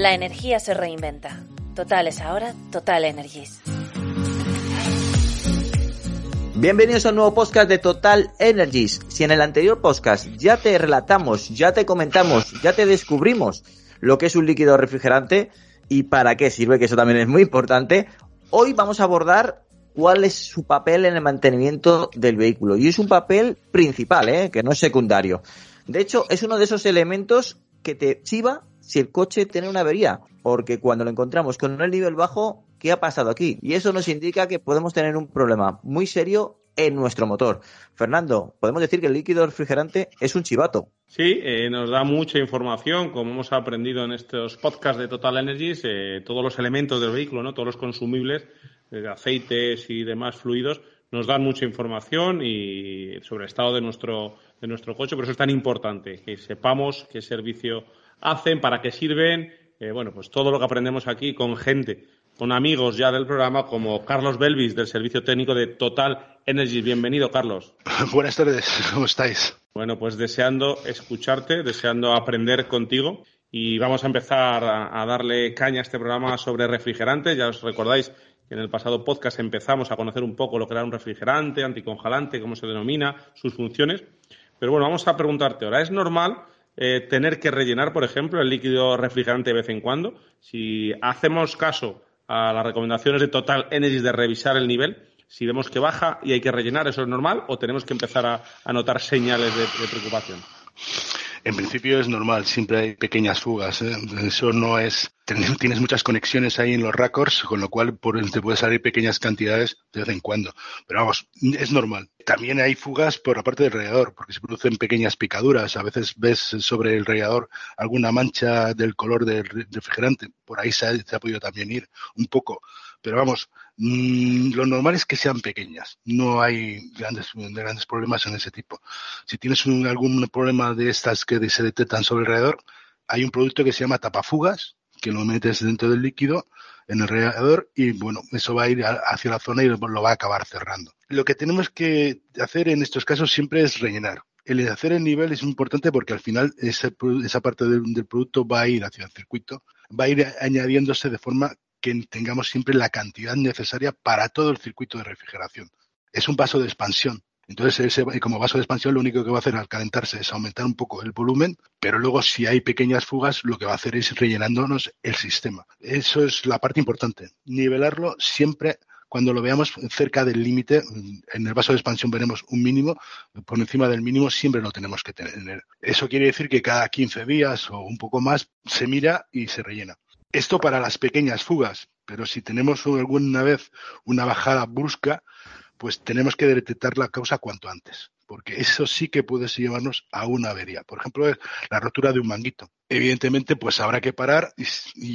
La energía se reinventa. Total es ahora Total Energies. Bienvenidos a un nuevo podcast de Total Energies. Si en el anterior podcast ya te relatamos, ya te comentamos, ya te descubrimos lo que es un líquido refrigerante y para qué sirve, que eso también es muy importante, hoy vamos a abordar cuál es su papel en el mantenimiento del vehículo. Y es un papel principal, ¿eh? que no es secundario. De hecho, es uno de esos elementos que te chiva si el coche tiene una avería, porque cuando lo encontramos con el nivel bajo, ¿qué ha pasado aquí? Y eso nos indica que podemos tener un problema muy serio en nuestro motor. Fernando, podemos decir que el líquido refrigerante es un chivato. Sí, eh, nos da mucha información, como hemos aprendido en estos podcasts de Total Energies, eh, todos los elementos del vehículo, no, todos los consumibles, eh, aceites y demás fluidos, nos dan mucha información y sobre el estado de nuestro de nuestro coche, por eso es tan importante que sepamos qué servicio hacen, para qué sirven, eh, bueno, pues todo lo que aprendemos aquí con gente, con amigos ya del programa, como Carlos Belvis, del Servicio Técnico de Total Energy. Bienvenido, Carlos. Buenas tardes, ¿cómo estáis? Bueno, pues deseando escucharte, deseando aprender contigo. Y vamos a empezar a, a darle caña a este programa sobre refrigerantes. Ya os recordáis que en el pasado podcast empezamos a conocer un poco lo que era un refrigerante, anticongelante, cómo se denomina, sus funciones. Pero bueno, vamos a preguntarte ahora, ¿es normal eh, tener que rellenar, por ejemplo, el líquido refrigerante de vez en cuando. Si hacemos caso a las recomendaciones de Total Energy de revisar el nivel, si vemos que baja y hay que rellenar, ¿eso es normal o tenemos que empezar a, notar señales de, preocupación? En principio es normal, siempre hay pequeñas fugas. ¿eh? Eso no es. Tienes muchas conexiones ahí en los raccords, con lo cual te puede salir pequeñas cantidades de vez en cuando. Pero vamos, es normal. También hay fugas por la parte del radiador, porque se producen pequeñas picaduras. A veces ves sobre el radiador alguna mancha del color del refrigerante. Por ahí se ha, podido también ir un poco. Pero vamos, mm, lo normal es que sean pequeñas. No hay grandes, grandes problemas en ese tipo. Si tienes algún problema de estas que se detectan sobre el radiador, hay un producto que se llama tapafugas, que lo metes dentro del líquido en el radiador y bueno, eso va a ir hacia la zona y lo va a acabar cerrando. Lo que tenemos que hacer en estos casos siempre es rellenar. El hacer el nivel es importante porque al final esa, parte del, producto va a ir hacia el circuito, va a ir añadiéndose de forma que tengamos siempre la cantidad necesaria para todo el circuito de refrigeración. Es un paso de expansión. Entonces, ese, como vaso de expansión, lo único que va a hacer al calentarse es aumentar un poco el volumen, pero luego si hay pequeñas fugas, lo que va a hacer es rellenándonos el sistema. Eso es la parte importante. Nivelarlo siempre cuando lo veamos cerca del límite, en el vaso de expansión veremos un mínimo, por encima del mínimo siempre lo tenemos que tener. Eso quiere decir que cada 15 días o un poco más se mira y se rellena. Esto para las pequeñas fugas, pero si tenemos alguna vez una bajada brusca, pues tenemos que detectar la causa cuanto antes, porque eso sí que puede llevarnos a una avería. Por ejemplo, la rotura de un manguito. Evidentemente, pues habrá que parar y,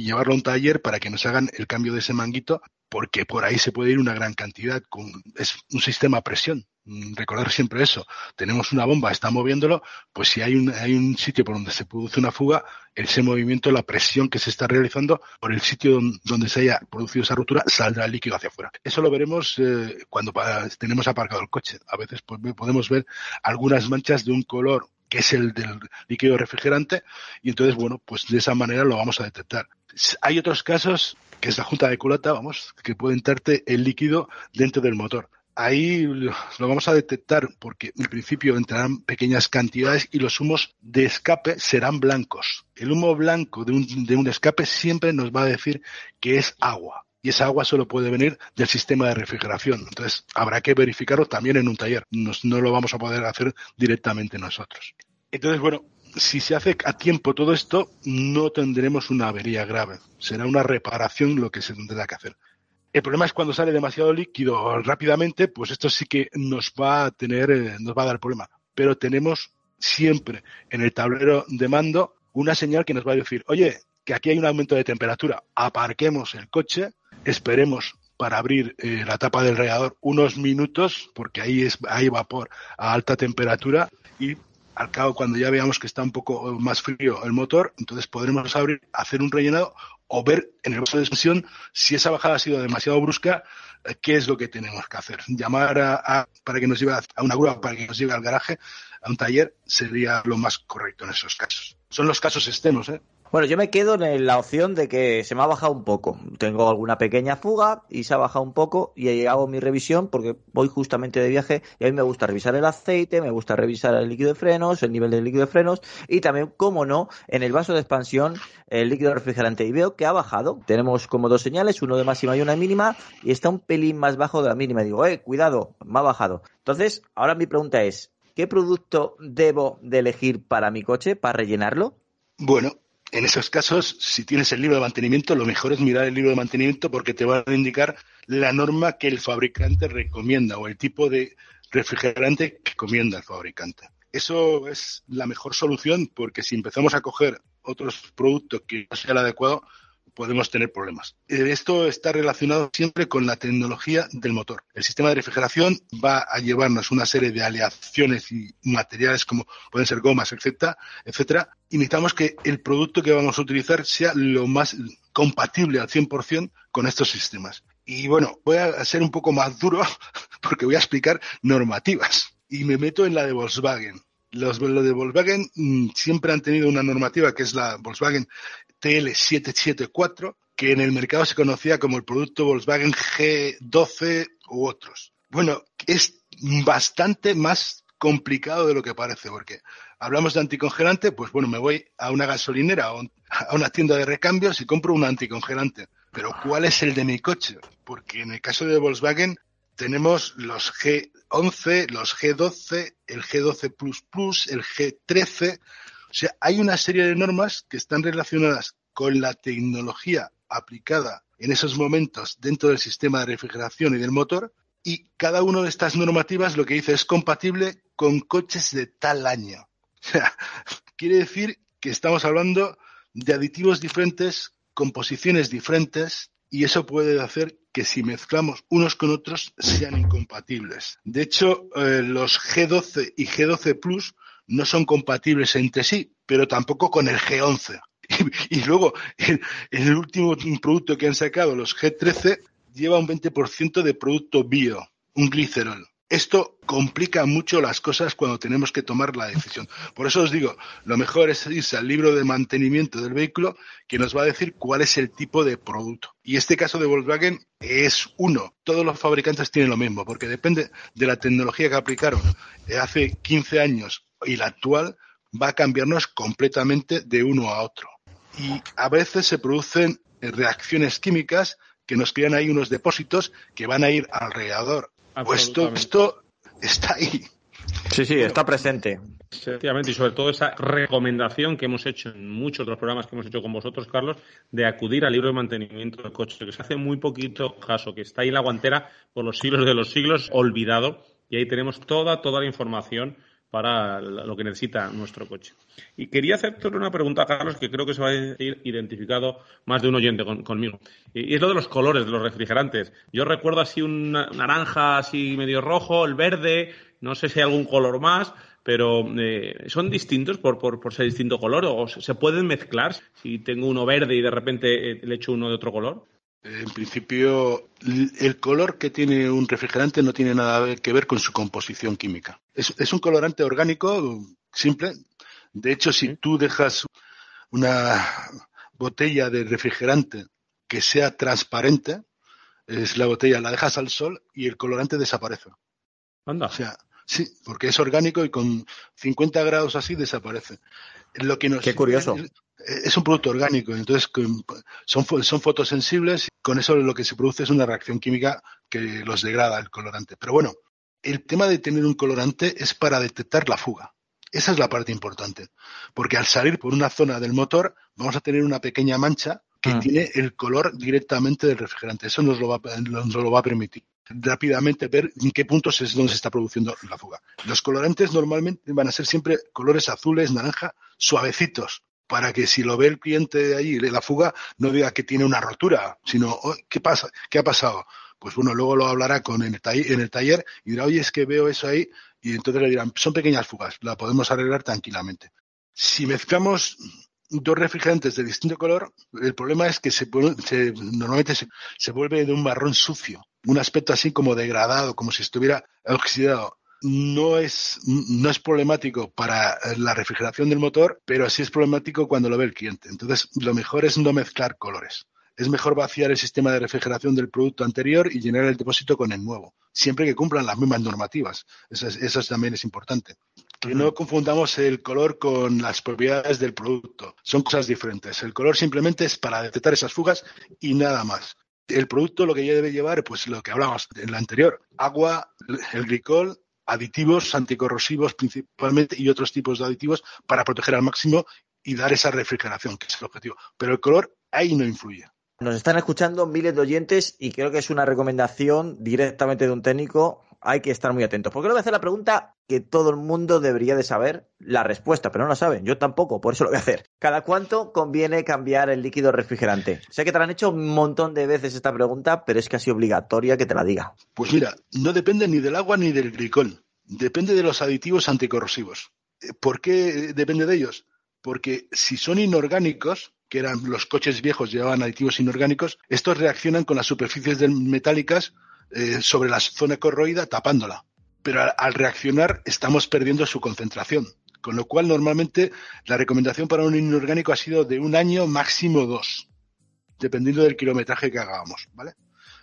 llevarlo a un taller para que nos hagan el cambio de ese manguito, porque por ahí se puede ir una gran cantidad. Con, es un sistema a presión. Mm, recordar siempre eso. Tenemos una bomba, está moviéndolo, pues si hay un, hay un sitio por donde se produce una fuga, ese movimiento, la presión que se está realizando por el sitio donde se haya producido esa ruptura, saldrá el líquido hacia afuera. Eso lo veremos eh, cuando tenemos aparcado el coche. A veces podemos ver algunas manchas de un color que es el del líquido refrigerante, y entonces, bueno, pues de esa manera lo vamos a detectar. Hay otros casos, que es la junta de culata, vamos, que puede entrarte el líquido dentro del motor ahí lo vamos a detectar porque en principio entrarán pequeñas cantidades y los humos de escape serán blancos. El humo blanco de un, de un escape siempre nos va a decir que es agua. Y esa agua solo puede venir del sistema de refrigeración. Entonces, habrá que verificarlo también en un taller. no lo vamos a poder hacer directamente nosotros. Entonces, bueno, si se hace a tiempo todo esto, no tendremos una avería grave. Será una reparación lo que se tendrá que hacer. El problema es cuando sale demasiado líquido rápidamente, pues esto sí que nos va a tener, eh, nos va a dar problema. Pero tenemos siempre en el tablero de mando una señal que nos va a decir, oye, que aquí hay un aumento de temperatura, aparquemos el coche, esperemos para abrir eh, la tapa del radiador unos minutos, porque ahí es, hay vapor a alta temperatura y al cabo cuando ya veamos que está un poco más frío el motor, entonces podremos abrir, hacer un rellenado o ver en el vaso de expansión si esa bajada ha sido demasiado brusca, eh, qué es lo que tenemos que hacer. Llamar a, para que nos lleve a una grúa, para que nos lleve al garaje, a un taller, sería lo más correcto en esos casos. Son los casos extremos, ¿eh? Bueno, yo me quedo en la opción de que se me ha bajado un poco. Tengo alguna pequeña fuga y se ha bajado un poco y hago mi revisión porque voy justamente de viaje y a mí me gusta revisar el aceite, me gusta revisar el líquido de frenos, el nivel del líquido de frenos y también, como no, en el vaso de expansión el líquido refrigerante. Y veo que ha bajado. Tenemos como dos señales, uno de máxima y una mínima y está un pelín más bajo de la mínima. Y digo, eh, cuidado, me ha bajado. Entonces, ahora mi pregunta es, ¿qué producto debo de elegir para mi coche, para rellenarlo? Bueno, en esos casos, si tienes el libro de mantenimiento, lo mejor es mirar el libro de mantenimiento porque te va a indicar la norma que el fabricante recomienda o el tipo de refrigerante que recomienda el fabricante. Eso es la mejor solución porque si empezamos a coger otros productos que no sea el adecuado, podemos tener problemas. Eh, esto está relacionado siempre con la tecnología del motor. El sistema de refrigeración va a llevarnos una serie de aleaciones y materiales como pueden ser gomas, etcétera, etcétera. Y necesitamos que el producto que vamos a utilizar sea lo más compatible al 100% con estos sistemas. Y bueno, voy a ser un poco más duro porque voy a explicar normativas. Y me meto en la de Volkswagen. Los, de Volkswagen mm, siempre han tenido una normativa que es la Volkswagen TL774, que en el mercado se conocía como el producto Volkswagen G12 u otros. Bueno, es bastante más complicado de lo que parece, porque hablamos de anticongelante, pues bueno, me voy a una gasolinera o a una tienda de recambios y compro un anticongelante. Pero ¿cuál es el de mi coche? Porque en el caso de Volkswagen tenemos los G11, los G12, el G12 el G13, o sea, hay una serie de normas que están relacionadas con la tecnología aplicada en esos momentos dentro del sistema de refrigeración y del motor y cada una de estas normativas lo que dice es compatible con coches de tal año. O sea, quiere decir que estamos hablando de aditivos diferentes, composiciones diferentes y eso puede hacer que si mezclamos unos con otros sean incompatibles. De hecho, eh, los G12 y G12 Plus no son compatibles entre sí, pero tampoco con el G11. Y, luego, el, el, último producto que han sacado, los G13, lleva un 20% de producto bio, un glicerol. Esto complica mucho las cosas cuando tenemos que tomar la decisión. Por eso os digo, lo mejor es irse al libro de mantenimiento del vehículo que nos va a decir cuál es el tipo de producto. Y este caso de Volkswagen es uno. Todos los fabricantes tienen lo mismo, porque depende de la tecnología que aplicaron hace 15 años y la actual va a cambiarnos completamente de uno a otro. Y a veces se producen reacciones químicas que nos crean ahí unos depósitos que van a ir alrededor. Pues esto, esto está ahí. Sí, sí, está presente. Efectivamente, y sobre todo esa recomendación que hemos hecho en muchos de los programas que hemos hecho con vosotros, Carlos, de acudir al libro de mantenimiento del coche, que se hace muy poquito caso, que está ahí en la guantera por los siglos de los siglos, olvidado, y ahí tenemos toda, toda la información para lo que necesita nuestro coche. Y quería hacerte una pregunta, Carlos, que creo que se va a ir identificado más de un oyente conmigo. Y es lo de los colores de los refrigerantes. Yo recuerdo así un naranja, así medio rojo, el verde, no sé si hay algún color más, pero eh, ¿son distintos por, por, por, ser distinto color o se pueden mezclar si tengo uno verde y de repente eh, le echo uno de otro color? En principio, el color que tiene un refrigerante no tiene nada que ver con su composición química. Es, un colorante orgánico simple. De hecho, si tú dejas una botella de refrigerante que sea transparente, es la botella, la dejas al sol y el colorante desaparece. Anda. O sea, sí, porque es orgánico y con 50 grados así desaparece. Lo que nos Qué curioso es un producto orgánico, entonces son, son fotosensibles y con eso lo que se produce es una reacción química que los degrada el colorante. Pero bueno, el tema de tener un colorante es para detectar la fuga. Esa es la parte importante, porque al salir por una zona del motor vamos a tener una pequeña mancha que mm. tiene el color directamente del refrigerante. Eso nos lo, va, nos lo va a permitir rápidamente ver en qué puntos es donde se está produciendo la fuga. Los colorantes normalmente van a ser siempre colores azules, naranja, suavecitos, para que si lo ve el cliente de allí, la fuga, no diga que tiene una rotura, sino, oh, ¿qué pasa? ¿Qué ha pasado? Pues bueno, luego lo hablará con el, en el taller y dirá, oye, es que veo eso ahí, y entonces le dirán, son pequeñas fugas, la podemos arreglar tranquilamente. Si mezclamos dos refrigerantes de distinto color, el problema es que se, se normalmente se, se, vuelve de un marrón sucio, un aspecto así como degradado, como si estuviera oxidado. No es, no es problemático para la refrigeración del motor, pero sí es problemático cuando lo ve el cliente. Entonces, lo mejor es no mezclar colores. Es mejor vaciar el sistema de refrigeración del producto anterior y llenar el depósito con el nuevo, siempre que cumplan las mismas normativas. Eso, eso también es importante. Que no confundamos el color con las propiedades del producto. Son cosas diferentes. El color simplemente es para detectar esas fugas y nada más. El producto lo que ya debe llevar, pues lo que hablamos en la anterior, agua, el glicol, aditivos anticorrosivos principalmente y otros tipos de aditivos para proteger al máximo y dar esa refrigeración, que es el objetivo. Pero el color ahí no influye. Nos están escuchando miles de oyentes y creo que es una recomendación directamente de un técnico hay que estar muy atentos. Porque le voy a hacer la pregunta que todo el mundo debería de saber la respuesta, pero no la saben. Yo tampoco, por eso lo voy a hacer. ¿Cada cuánto conviene cambiar el líquido refrigerante? Sé que te la han hecho un montón de veces esta pregunta, pero es casi obligatoria que te la diga. Pues mira, no depende ni del agua ni del glicol. Depende de los aditivos anticorrosivos. Eh, ¿Por qué depende de ellos? Porque si son inorgánicos, que eran los coches viejos llevaban aditivos inorgánicos, estos reaccionan con las superficies metálicas eh, sobre la zona corroída tapándola. Pero al, reaccionar estamos perdiendo su concentración. Con lo cual, normalmente la recomendación para un inorgánico ha sido de un año, máximo dos, dependiendo del kilometraje que hagamos, ¿vale?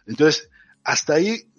Entonces, hasta ahí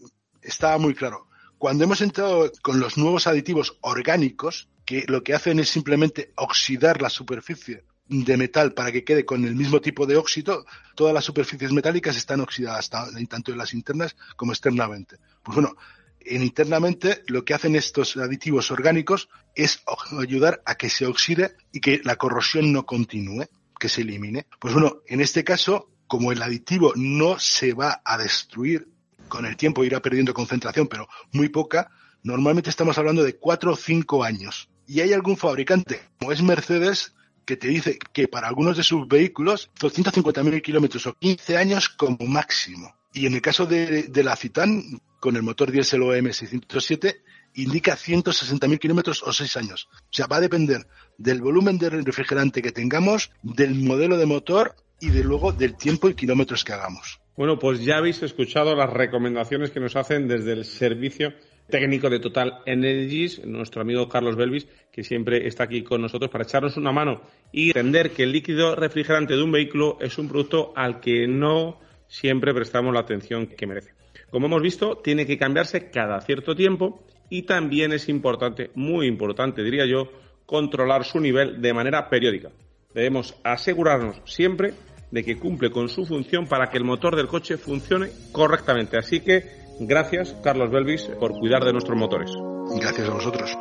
estaba muy claro. Cuando hemos entrado con los nuevos aditivos orgánicos, que lo que hacen es simplemente oxidar la superficie de metal para que quede con el mismo tipo de óxido, todas las superficies metálicas están oxidadas, tanto en las internas como externamente. Pues bueno, en internamente lo que hacen estos aditivos orgánicos es ayudar a que se oxide y que la corrosión no continúe, que se elimine. Pues bueno, en este caso, como el aditivo no se va a destruir, con el tiempo irá perdiendo concentración, pero muy poca, normalmente estamos hablando de cuatro o cinco años. Y hay algún fabricante, como es Mercedes, que te dice que para algunos de sus vehículos 250.000 kilómetros o 15 años como máximo. Y en el caso de, la Citan, con el motor diésel OM 607, indica 160.000 kilómetros o 6 años. O sea, va a depender del volumen de refrigerante que tengamos, del modelo de motor y de luego del tiempo y kilómetros que hagamos. Bueno, pues ya habéis escuchado las recomendaciones que nos hacen desde el servicio técnico de Total Energies, nuestro amigo Carlos Belvis, que siempre está aquí con nosotros para echarnos una mano y entender que el líquido refrigerante de un vehículo es un producto al que no siempre prestamos la atención que merece. Como hemos visto, tiene que cambiarse cada cierto tiempo y también es importante, muy importante diría yo, controlar su nivel de manera periódica. Debemos asegurarnos siempre de que cumple con su función para que el motor del coche funcione correctamente. Así que Gracias, Carlos Belvis, por cuidar de nuestros motores. Gracias a vosotros.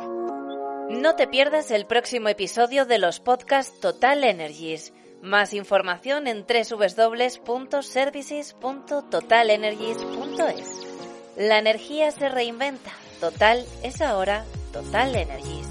No te pierdas el próximo episodio de los podcasts Total Energies. Más información en www.services.totalenergies.es. La energía se reinventa. Total es ahora Total Energies.